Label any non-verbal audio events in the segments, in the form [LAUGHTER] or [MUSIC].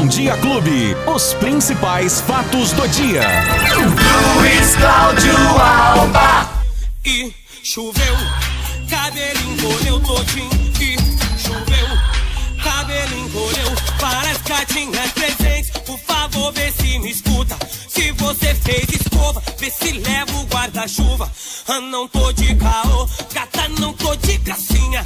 Bom Dia Clube. Os principais fatos do dia. Luiz Cláudio Alba. E choveu, cabelinho encolheu todinho. E choveu, cabelinho encolheu. Parece que tinha presente. Por favor, vê se me escuta. Se você fez escova, vê se leva o guarda-chuva. Ah, não tô de caô, gata, não tô de gracinha.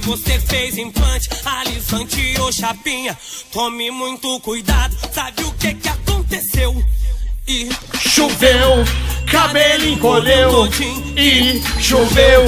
Se você fez implante, alisante ou chapinha, tome muito cuidado. Sabe o que que aconteceu? E Choveu, cabelo encolheu e choveu,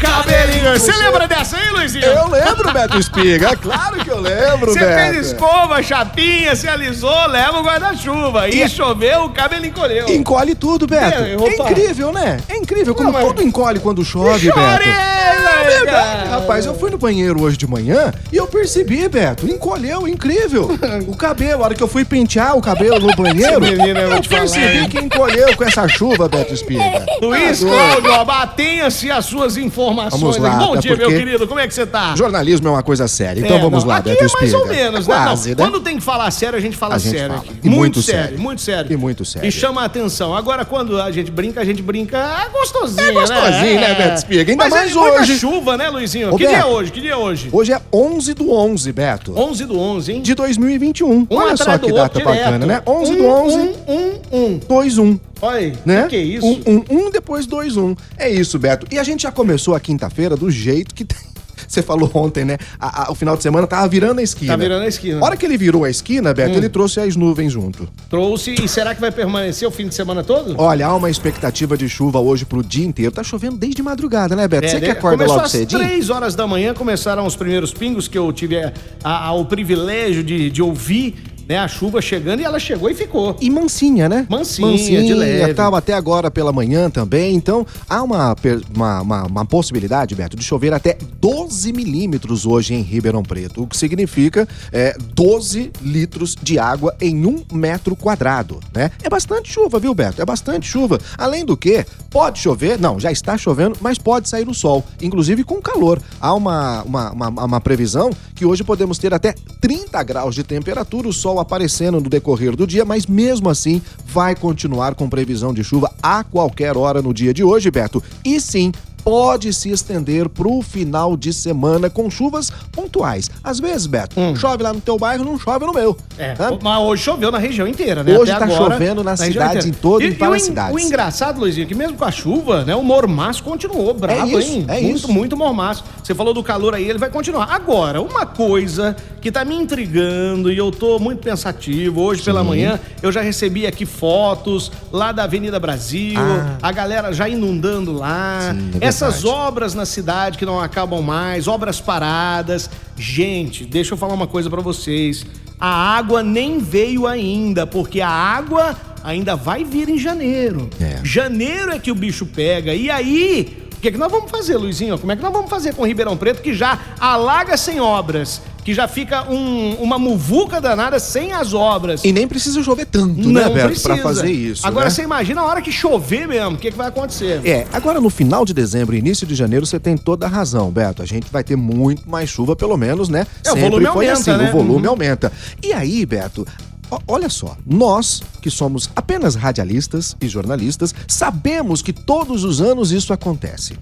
cabelinho. Você lembra dessa aí, Luizinho? Eu lembro, Beto Espiga. É claro que eu lembro, Você Beto. fez escova, chapinha, se alisou, leva o guarda-chuva. E choveu, o cabelo encolheu. Encolhe tudo, Beto. É, É, incrível, né? É incrível como Não, mas- tudo encolhe quando chove, Beto. É verdade, rapaz. Eu fui no banheiro hoje de manhã e eu percebi, Beto. Encolheu, incrível. O cabelo, a hora que eu fui pentear o cabelo no banheiro, menino, eu eu falar, percebi hein? que encolheu com essa chuva, Beto Espiga. Luiz. Cláudio, Alba, tenha-se as suas informações. Vamos lá. Bom até dia, meu querido. Como é que você tá? Jornalismo é uma coisa séria. Então É, vamos não, lá, aqui Beto é Espiga. mais ou menos, É né? Quase, Não, né? Quando tem que falar sério, a gente fala A gente sério fala. aqui. E muito sério. muito sério. E muito sério. E chama a atenção. Agora, quando a gente brinca, a gente brinca é gostosinho, É gostosinho, né, Beto Espiga? Ainda Mas mais é hoje. chuva, né, Luizinho? Ô, que dia é Beto. hoje? Que dia é hoje? Hoje é 11 do 11, Beto. 11 do 11, hein? De 2021. Um Olha só que data bacana, né? 11 um, do 11, Um, um, um. 2, 1. Olha aí. né? Que que é isso? Um, um, um, depois dois, um. É isso, Beto. E a gente já começou a quinta-feira do jeito que tem. [LAUGHS] Você falou ontem, né? A- a- o final de semana tava virando a esquina. Tá virando a esquina. Hum. A hora que ele virou a esquina, Beto, ele trouxe as nuvens junto. Trouxe. E será que vai permanecer o fim de semana todo? Olha, há uma expectativa de chuva hoje pro dia inteiro. Tá chovendo desde madrugada, né, Beto? Você É, que né? acorda Começou logo às cedinho? 3 horas da manhã, começaram os primeiros pingos que eu tive a- o privilégio de, de ouvir, né? A chuva chegando e ela chegou e ficou. E mansinha, né? Mansinha, de leve. tal, até agora pela manhã também. Então, há uma, uma, uma, uma possibilidade, Beto, de chover até 12 milímetros hoje em Ribeirão Preto, o que significa é, 12 litros de água em um metro quadrado, né? É bastante chuva, viu, Beto? É bastante chuva. Além do que, pode chover, não, já está chovendo, mas pode sair o sol, inclusive com calor. Há uma, uma, uma, uma previsão que hoje podemos ter até 30 graus de temperatura, o sol aparecendo no decorrer do dia, mas mesmo assim vai continuar com previsão de chuva a qualquer hora no dia de hoje, Beto. E sim, pode se estender pro final de semana com chuvas pontuais. Às vezes, Beto, chove lá no teu bairro, não chove no meu. Hum. É, mas hoje choveu na região inteira, né? Hoje Até tá agora, chovendo região cidades, inteira. em em E- e várias o en- cidades. O engraçado, Luizinho, é que mesmo com a chuva, né? O mormaço continuou bravo, É isso, hein? é muito, isso. muito mormaço. Você falou do calor aí, ele vai continuar. Agora, uma coisa que tá me intrigando e eu tô muito pensativo, hoje pela manhã eu já recebi aqui fotos lá da Avenida Brasil, Ah. a galera já inundando lá, Sim, é essas obras na cidade que não acabam mais, obras paradas. Gente, deixa eu falar uma coisa pra vocês. A água nem veio ainda, porque a água ainda vai vir em janeiro. É. Janeiro é que o bicho pega. E aí, o que, é que nós vamos fazer, Luizinho? Como é que nós vamos fazer com Ribeirão Preto, que já alaga sem obras, que já fica um- uma muvuca danada sem as obras? E nem precisa chover tanto, né, não Beto, precisa. pra fazer isso. Agora né? você imagina a hora que chover mesmo, o que, que vai acontecer? É, agora no final de dezembro e início de janeiro você tem toda a razão, Beto. A gente vai ter muito mais chuva, pelo menos, né? É, o volume foi aumenta, assim, né? o volume Uhum. aumenta. E aí, Beto, olha só, nós que somos apenas radialistas e jornalistas, sabemos que todos os anos isso acontece.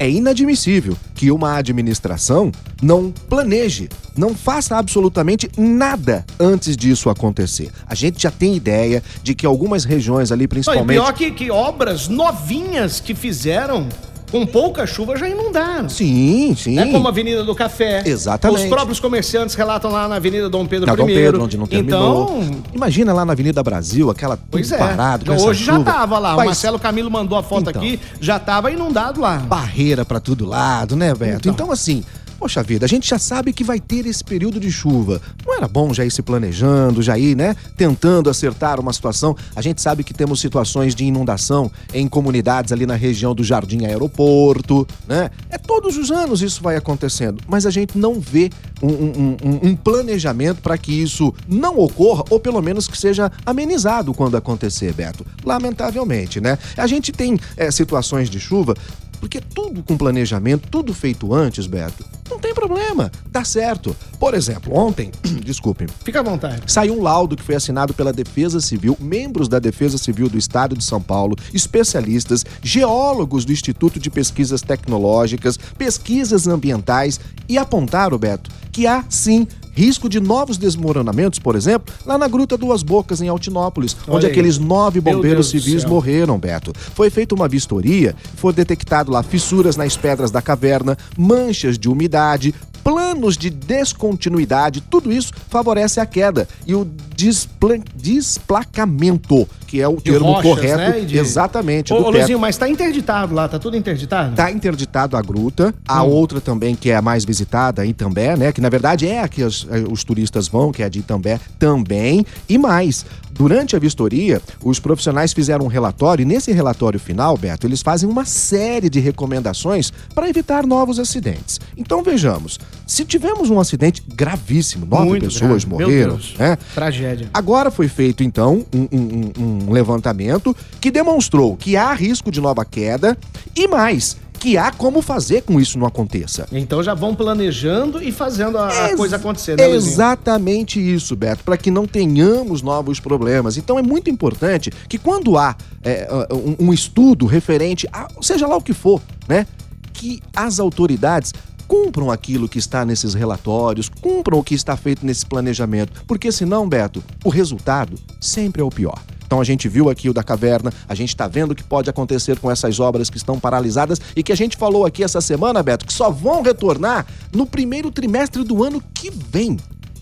É inadmissível que uma administração não planeje, não faça absolutamente nada antes disso acontecer. A gente já tem ideia de que algumas regiões ali, Não, principalmente. pior que, que obras novinhas que fizeram com pouca chuva já inundaram. Sim, sim. É como a Avenida do Café. Exatamente. Os próprios comerciantes relatam lá na Avenida Dom Pedro Na I. Dom Pedro, onde não terminou. Então, Imagina lá na Avenida Brasil, aquela pois é. parado com hoje já tava lá. Vai O Marcelo Camilo mandou a foto Então. aqui, já tava inundado lá. barreira pra todo lado, né, Beto? Então. Então. assim, poxa vida, a gente já sabe que vai ter esse período de chuva. Não era bom já ir se planejando, já ir, né, tentando acertar uma situação? A gente sabe que temos situações de inundação em comunidades ali na região do Jardim Aeroporto, né? É todos os anos isso vai acontecendo, mas a gente não vê um, um- um- um planejamento para que isso não ocorra, ou pelo menos que seja amenizado quando acontecer, Beto. Lamentavelmente, né? A gente tem é, situações de chuva Porque tudo com planejamento, tudo feito antes, Beto, não tem problema, dá certo. Por exemplo, ontem, [CLEARS THROAT] desculpem, Fica à vontade. Saiu um laudo que foi assinado pela Defesa Civil, membros da Defesa Civil do Estado de São Paulo, especialistas, geólogos do Instituto de Pesquisas Tecnológicas, pesquisas ambientais e apontaram, Beto, que há sim risco de novos desmoronamentos, por exemplo, lá na Gruta Duas Bocas, em Altinópolis, Olha onde aí. aqueles nove bombeiros civis morreram, Beto. Foi feita uma vistoria, foi detectado lá fissuras nas pedras da caverna, manchas de umidade, planos de descontinuidade, tudo isso favorece a queda. E o despla- desplacamento, que é o De termo rochas, correto, né? De- exatamente, Ô, do ô teto. Luizinho, mas tá interditado lá, tá tudo interditado? Tá interditado a gruta, a Hum. outra também que é a mais visitada, Itambé, né? Que na verdade é a que os, eh, os turistas vão, que é a de Itambé também. E mais, durante a vistoria, os profissionais fizeram um relatório e nesse relatório final, Beto, eles fazem uma série de recomendações para evitar novos acidentes. Então vejamos, se tivemos um acidente gravíssimo, nove Muito pessoas grave. Morreram, né? Tragédia. Agora foi feito, então, um, um- um- levantamento que demonstrou que há risco de nova queda e mais, que há como fazer com isso não aconteça. Então já vão planejando e fazendo a, Ex- coisa acontecer, né, Luizinho? Exatamente isso, Beto, para que não tenhamos novos problemas. Então é muito importante que quando há é, um, um estudo referente a seja lá o que for, né, que as autoridades cumpram aquilo que está nesses relatórios, cumpram o que está feito nesse planejamento, porque senão, Beto, o resultado sempre é o pior. Então a gente viu aqui o da caverna, a gente está vendo o que pode acontecer com essas obras que estão paralisadas e que a gente falou aqui essa semana, Beto, que só vão retornar no primeiro trimestre do ano que vem.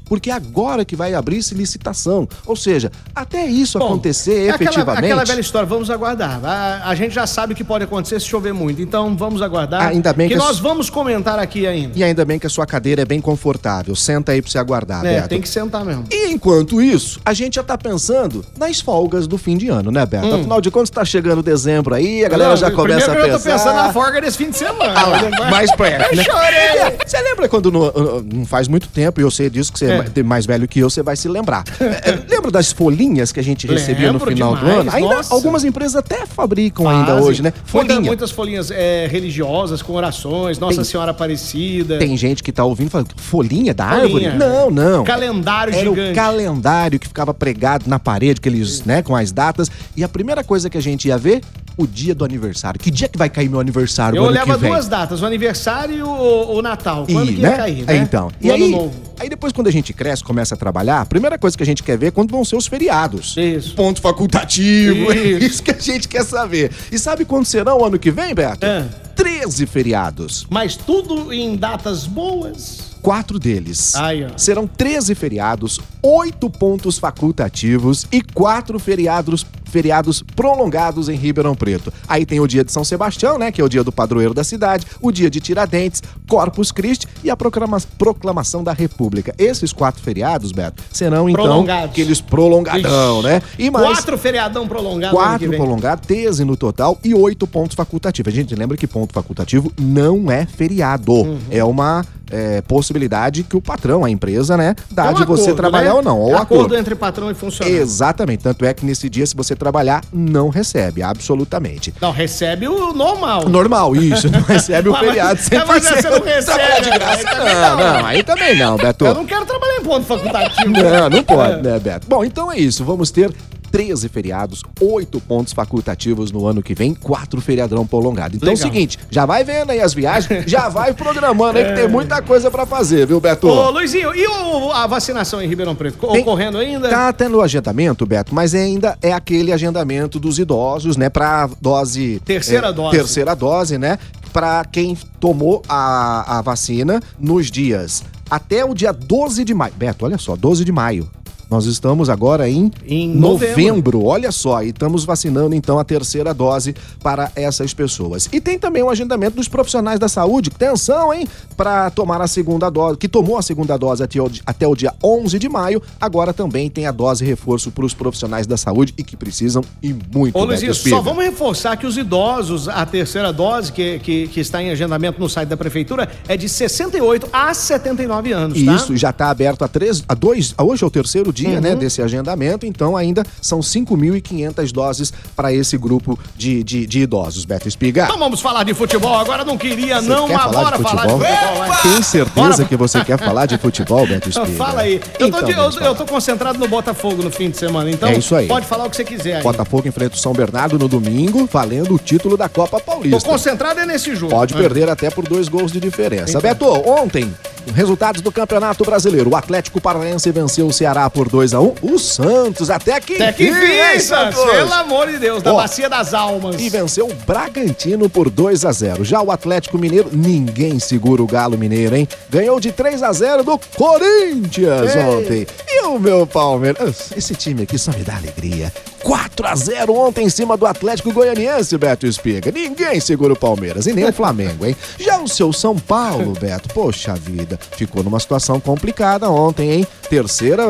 Porque agora que vai abrir-se licitação. Ou seja, até isso Bom, acontecer é aquela- efetivamente. Aquela, velha história, vamos aguardar. A, a gente já sabe o que pode acontecer se chover muito, então vamos aguardar. Ainda bem que, que nós as- vamos comentar aqui ainda. E ainda bem que a sua cadeira é bem confortável. Senta aí pra você aguardar, É, Beto. tem que sentar mesmo. E enquanto isso, a gente já tá pensando nas folgas do fim de ano, né, Beto? Afinal de contas, tá chegando dezembro aí, a galera Hum. Não, já começa a pensar. eu tô pensando na folga desse fim de semana. [LAUGHS] Ah lá, mais perto, né? Eu chorei. Você lembra quando no- no- não faz muito tempo, e eu sei disso que você é, É. mais velho que eu, você vai se lembrar. [LAUGHS] É, é, lembra das folhinhas que a gente recebia no Lembro final do demais, ano? Ainda nossa. algumas empresas até fabricam ainda Fazem. hoje, né? Folhinha. muitas folhinhas é, religiosas, com orações, Nossa Tem- Senhora Aparecida. Tem gente que tá ouvindo falando, folhinha da Folhinha. árvore? Não, não. Calendário Era gigante. o calendário que ficava pregado na parede, aqueles, né, com as datas. E a primeira coisa que a gente ia ver, o dia do aniversário. Que dia que vai cair meu aniversário Eu olhava que vem? duas datas, o aniversário e o, o Natal. Quando E, que ia né? cair, É, né? então. E aí, novo. aí depois quando a gente cresce, começa a trabalhar, a primeira coisa que a gente quer ver é quando vão ser os feriados. Isso. Ponto facultativo. Isso. Isso que a gente quer saber. E sabe quando serão o ano que vem, Beto? É. 13 feriados. Mas tudo em datas boas. Quatro deles ó. serão 13 feriados, oito pontos facultativos e quatro feriados, feriados prolongados em Ribeirão Preto. Aí tem o dia de São Sebastião, né? Que é o dia do padroeiro da cidade, o dia de Tiradentes, Corpus Christi e a proclama- proclamação da República. Esses quatro feriados, Beto, serão então aqueles prolongadão, Ixi. né? E mais Quatro feriadão prolongado Quatro vem. prolongados, 13 no total e oito pontos facultativos. A gente lembra que ponto facultativo não é feriado. Uhum. É uma é, possibilidade que o patrão, a empresa, né, dá É um de você acordo, trabalhar né? ou não. Ou acordo, acordo. entre patrão e funcionário. Exatamente. Tanto é que nesse dia, se você trabalhar, não recebe, absolutamente. Não, recebe o normal. Normal, isso. Não [LAUGHS] recebe o feriado mas- mas você não recebe, Trabalhar de né? graça, também não, não. não. Aí também não, Beto. Eu não quero trabalhar em ponto facultativo. Não, não pode, É. né, Beto? Bom, então é isso. Vamos ter 13 feriados, 8 pontos facultativos no ano que vem, 4 feriadão prolongado. Então é o Legal. seguinte, já vai vendo aí as viagens, já vai programando aí que tem [LAUGHS] muita coisa pra fazer, viu, Beto? Ô, Luizinho, e o- a vacinação em Ribeirão Preto? Tem- Ocorrendo ainda? Tá tendo agendamento, Beto, mas ainda é aquele agendamento dos idosos, né, pra dose... Terceira é, dose. Terceira dose, né, pra quem tomou a, a vacina nos dias até o dia 12 de maio. Beto, olha só, 12 de maio. Nós estamos agora em, Em novembro. olha só, e estamos vacinando então a terceira dose para essas pessoas. E tem também o agendamento dos profissionais da saúde, atenção, hein, para tomar a segunda dose, que tomou a segunda dose até o, até o dia 11 de maio, agora também tem a dose reforço para os profissionais da saúde e que precisam e muito. Ô, Espiga. só vamos reforçar que os idosos, a terceira dose, que, que, que está em agendamento no site da prefeitura, é de 68 a 79 anos, tá? Isso, já está aberto há três, a dois, a hoje é o terceiro dia, né, desse agendamento, então ainda são 5.500 doses para esse grupo de, de, de idosos, Beto Espiga. Então vamos falar de futebol. Agora não queria, Você não, quer mas falar bora de falar de futebol? futebol. vai. Tem certeza Bora. que você quer falar de futebol, Beto [LAUGHS] Espiga? Fala aí. Eu, tô, Então, de- eu- eu falar. tô concentrado no Botafogo no fim de semana, então É isso aí. pode falar o que você quiser aí. Botafogo enfrenta o São Bernardo no domingo, valendo o título da Copa Tô Paulista. concentrado é nesse jogo. Pode Ah. perder até por dois gols de diferença. Então. Beto, ontem, resultados do Campeonato Brasileiro. O Atlético Paranaense venceu o Ceará por 2 a 1 O Santos, até que Até que Santos, pelo amor de Deus, da Ó, bacia das almas. E venceu o Bragantino por 2 a 0 Já o Atlético Mineiro, ninguém segura o Galo Mineiro, hein? Ganhou de 3 a 0 do Corinthians Ei. ontem. E o meu Palmeiras, esse time aqui só me dá alegria. 4 a 0 ontem em cima do Atlético Goianiense, Beto Espiga. Ninguém segura o Palmeiras e nem o Flamengo, hein? Já o seu São Paulo, Beto, poxa vida, ficou numa situação complicada ontem, hein? Terceira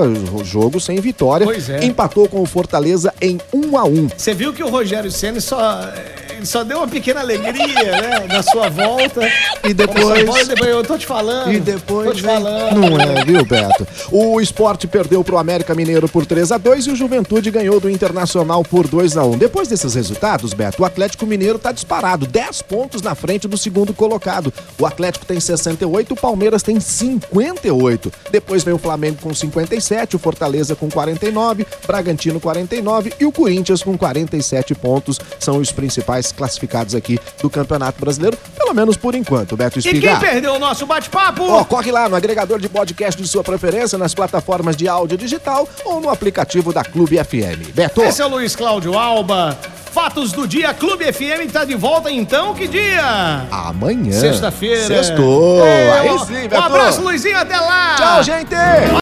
jogo sem vitória. Pois é. Empatou com o Fortaleza em 1 a 1 Você viu que o Rogério Ceni só, ele só deu uma pequena alegria, né, na sua volta. E depois- Paulo, depois eu tô te falando. E depois. Tô te falando. Não é, viu, Beto? O esporte perdeu pro América Mineiro por 3 a 2 e o Juventude ganhou do Internacional por 2 a 1 Depois desses resultados, Beto, o Atlético Mineiro tá disparado, 10 pontos na frente do segundo colocado. O Atlético tem 68, o Palmeiras tem 58. Depois vem o Flamengo com 57, o Fortaleza com 49, Bragantino 49 e o Corinthians com 47 pontos. São os principais classificados aqui do Campeonato Brasileiro, pelo menos por enquanto, Beto E quem Espigar. perdeu o nosso bate-papo? Ó, corre lá no agregador de podcast de sua preferência, nas plataformas de áudio digital ou no aplicativo da Clube FM. Beto, Esse é o Luiz Cláudio Alba. Fatos do dia, Clube FM tá de volta então, que dia? amanhã. Sexta-feira. Sextou. É, Aí sim, Um Beto. abraço, Luizinho, até lá. Tchau, gente.